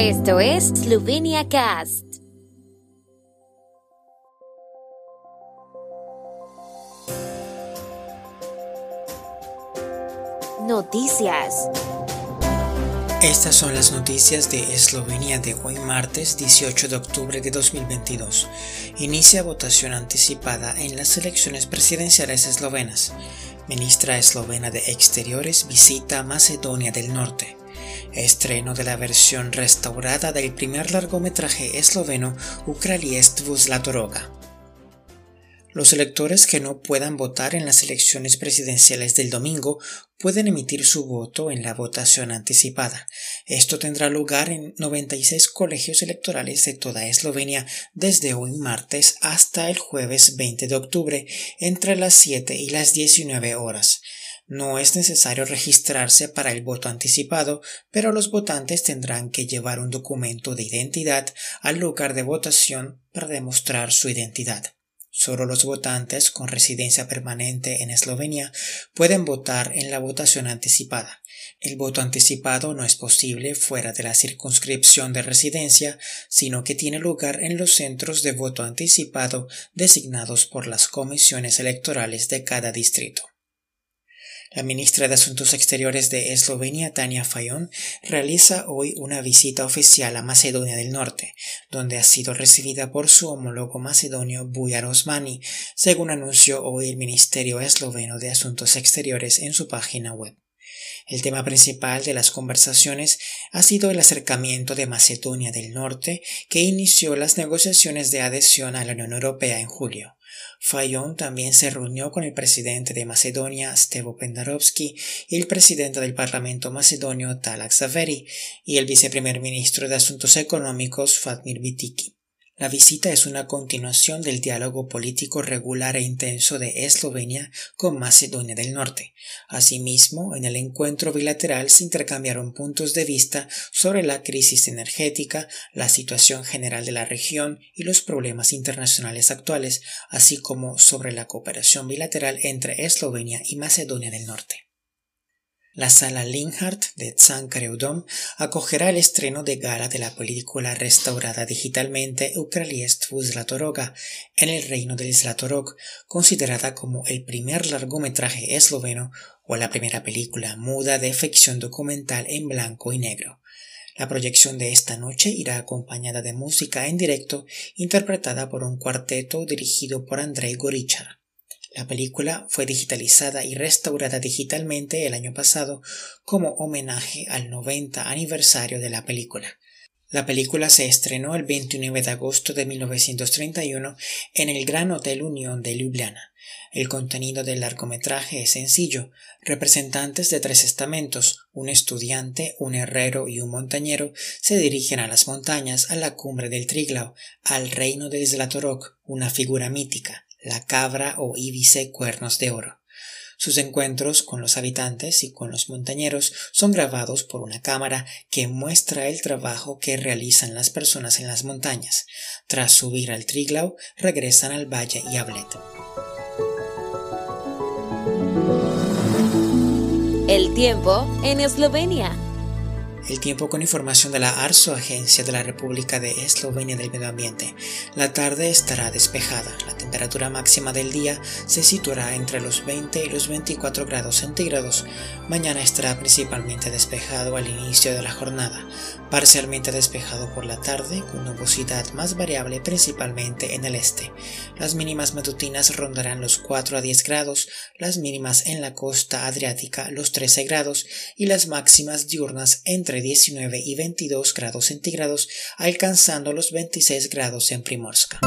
Esto es Slovenia Cast. Noticias. Estas son las noticias de Eslovenia de hoy martes 18 de octubre de 2022. Inicia votación anticipada en las elecciones presidenciales eslovenas. Ministra eslovena de Exteriores visita Macedonia del Norte. Estreno de la versión restaurada del primer largometraje esloveno Ukraliestvu Zlatoroga. Los electores que no puedan votar en las elecciones presidenciales del domingo pueden emitir su voto en la votación anticipada. Esto tendrá lugar en 96 colegios electorales de toda Eslovenia desde hoy martes hasta el jueves 20 de octubre entre las 7 y las 19 horas. No es necesario registrarse para el voto anticipado, pero los votantes tendrán que llevar un documento de identidad al lugar de votación para demostrar su identidad. Solo los votantes con residencia permanente en Eslovenia pueden votar en la votación anticipada. El voto anticipado no es posible fuera de la circunscripción de residencia, sino que tiene lugar en los centros de voto anticipado designados por las comisiones electorales de cada distrito. La ministra de Asuntos Exteriores de Eslovenia, Tania Fayon, realiza hoy una visita oficial a Macedonia del Norte, donde ha sido recibida por su homólogo macedonio Bujar Osmani, según anunció hoy el Ministerio Esloveno de Asuntos Exteriores en su página web. El tema principal de las conversaciones ha sido el acercamiento de Macedonia del Norte, que inició las negociaciones de adhesión a la Unión Europea en julio. Fayon también se reunió con el presidente de Macedonia, Stevo Pendarovsky, y el presidente del Parlamento macedonio, Talak Zaveri, y el viceprimer ministro de Asuntos Económicos, Fatmir Bitiki. La visita es una continuación del diálogo político regular e intenso de Eslovenia con Macedonia del Norte. Asimismo, en el encuentro bilateral se intercambiaron puntos de vista sobre la crisis energética, la situación general de la región y los problemas internacionales actuales, así como sobre la cooperación bilateral entre Eslovenia y Macedonia del Norte. La sala Linhardt de Tsankareudom acogerá el estreno de gala de la película restaurada digitalmente Ukraliestvu Zlatoroga en el reino del Zlatorog, considerada como el primer largometraje esloveno o la primera película muda de ficción documental en blanco y negro. La proyección de esta noche irá acompañada de música en directo interpretada por un cuarteto dirigido por Andrei Gorichar. La película fue digitalizada y restaurada digitalmente el año pasado como homenaje al 90 aniversario de la película. La película se estrenó el 29 de agosto de 1931 en el Gran Hotel Unión de Ljubljana. El contenido del largometraje es sencillo. Representantes de tres estamentos, un estudiante, un herrero y un montañero, se dirigen a las montañas, a la cumbre del Triglau, al reino de Zlatorog, una figura mítica la cabra o íbice cuernos de oro. Sus encuentros con los habitantes y con los montañeros son grabados por una cámara que muestra el trabajo que realizan las personas en las montañas. Tras subir al Triglau, regresan al valle y a El tiempo en Eslovenia. El tiempo con información de la ARSO, Agencia de la República de Eslovenia del Medio Ambiente. La tarde estará despejada. La temperatura máxima del día se situará entre los 20 y los 24 grados centígrados. Mañana estará principalmente despejado al inicio de la jornada, parcialmente despejado por la tarde, con nubosidad más variable principalmente en el este. Las mínimas matutinas rondarán los 4 a 10 grados, las mínimas en la costa adriática los 13 grados y las máximas diurnas entre 19 y 22 grados centígrados, alcanzando los 26 grados en Primorska.